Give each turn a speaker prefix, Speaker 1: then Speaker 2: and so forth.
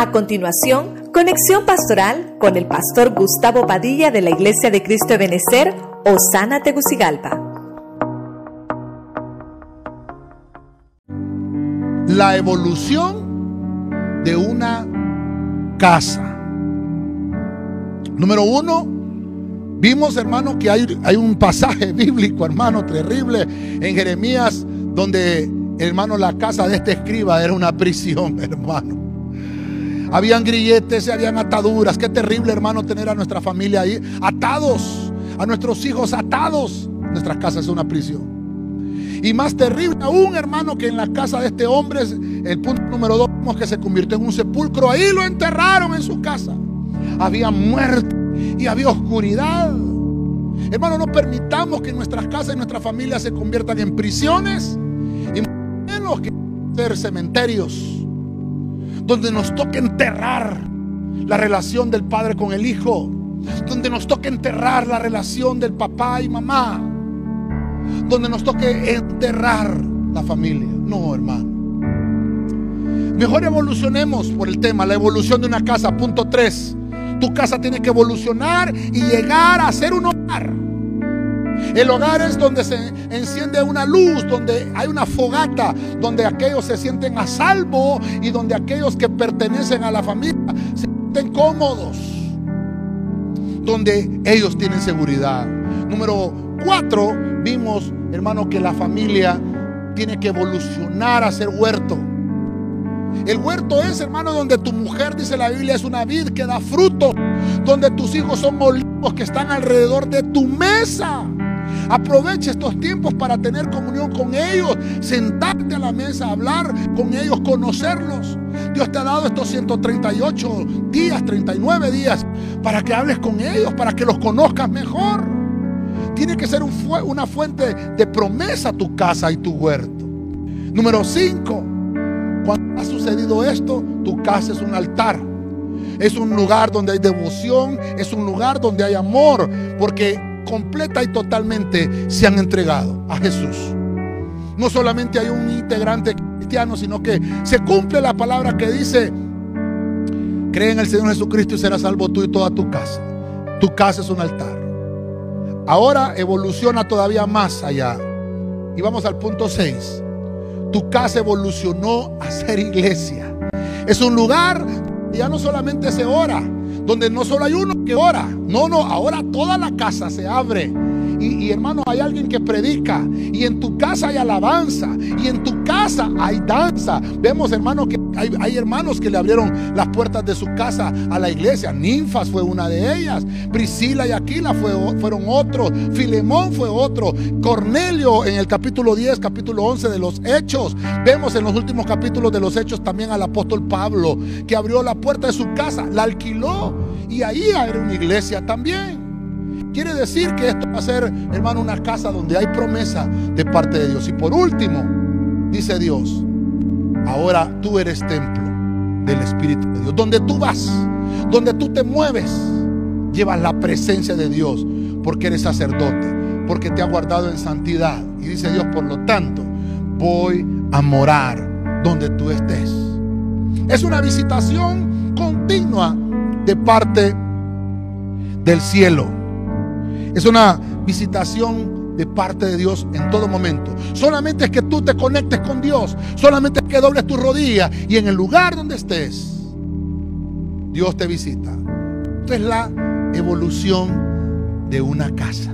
Speaker 1: A continuación, conexión pastoral con el pastor Gustavo Padilla de la Iglesia de Cristo de Benecer, Osana Tegucigalpa.
Speaker 2: La evolución de una casa. Número uno, vimos hermano que hay, hay un pasaje bíblico hermano terrible en Jeremías donde hermano la casa de este escriba era una prisión hermano. Habían grilletes, habían ataduras. Qué terrible, hermano, tener a nuestra familia ahí atados, a nuestros hijos atados. Nuestra casa es una prisión. Y más terrible aún, hermano, que en la casa de este hombre, el punto número dos, que se convirtió en un sepulcro. Ahí lo enterraron en su casa. Había muerte y había oscuridad. Hermano, no permitamos que nuestras casas y nuestras familias se conviertan en prisiones y menos que ser cementerios donde nos toque enterrar la relación del padre con el hijo, donde nos toque enterrar la relación del papá y mamá, donde nos toque enterrar la familia. No, hermano. Mejor evolucionemos por el tema, la evolución de una casa. Punto 3. Tu casa tiene que evolucionar y llegar a ser un hogar. El hogar es donde se enciende una luz, donde hay una fogata, donde aquellos se sienten a salvo y donde aquellos que pertenecen a la familia se sienten cómodos, donde ellos tienen seguridad. Número cuatro, vimos, hermano, que la familia tiene que evolucionar a ser huerto. El huerto es, hermano, donde tu mujer, dice la Biblia, es una vid que da fruto, donde tus hijos son molinos que están alrededor de tu mesa. Aprovecha estos tiempos para tener comunión con ellos, sentarte a la mesa, hablar con ellos, conocerlos. Dios te ha dado estos 138 días, 39 días, para que hables con ellos, para que los conozcas mejor. Tiene que ser una fuente de promesa tu casa y tu huerto. Número 5. Cuando ha sucedido esto, tu casa es un altar. Es un lugar donde hay devoción, es un lugar donde hay amor, porque completa y totalmente se han entregado a Jesús. No solamente hay un integrante cristiano, sino que se cumple la palabra que dice, cree en el Señor Jesucristo y serás salvo tú y toda tu casa. Tu casa es un altar. Ahora evoluciona todavía más allá. Y vamos al punto 6. Tu casa evolucionó a ser iglesia. Es un lugar, ya no solamente se ora, donde no solo hay uno que ora, no, no, ahora toda la casa se abre. Y, hermano, hay alguien que predica. Y en tu casa hay alabanza. Y en tu casa hay danza. Vemos, hermano, que hay, hermanos que le abrieron las puertas de su casa a la iglesia. Ninfas fue una de ellas. Priscila y Aquila fue, fueron otros. Filemón fue otro. Cornelio en el capítulo 10, capítulo 11 de los Hechos. Vemos en los últimos capítulos de los Hechos también al apóstol Pablo, que abrió la puerta de su casa, la alquiló. Y ahí era una iglesia también. Quiere decir que esto va a ser, hermano, una casa donde hay promesa de parte de Dios. Y por último, dice Dios, ahora tú eres templo del Espíritu de Dios. Donde tú vas, donde tú te mueves, llevas la presencia de Dios porque eres sacerdote, porque te ha guardado en santidad. Y dice Dios, por lo tanto, voy a morar donde tú estés. Es una visitación continua de parte del cielo. Es una visitación de parte de Dios en todo momento. Solamente es que tú te conectes con Dios. Solamente es que dobles tu rodilla y en el lugar donde estés, Dios te visita. Esto es la evolución de una casa.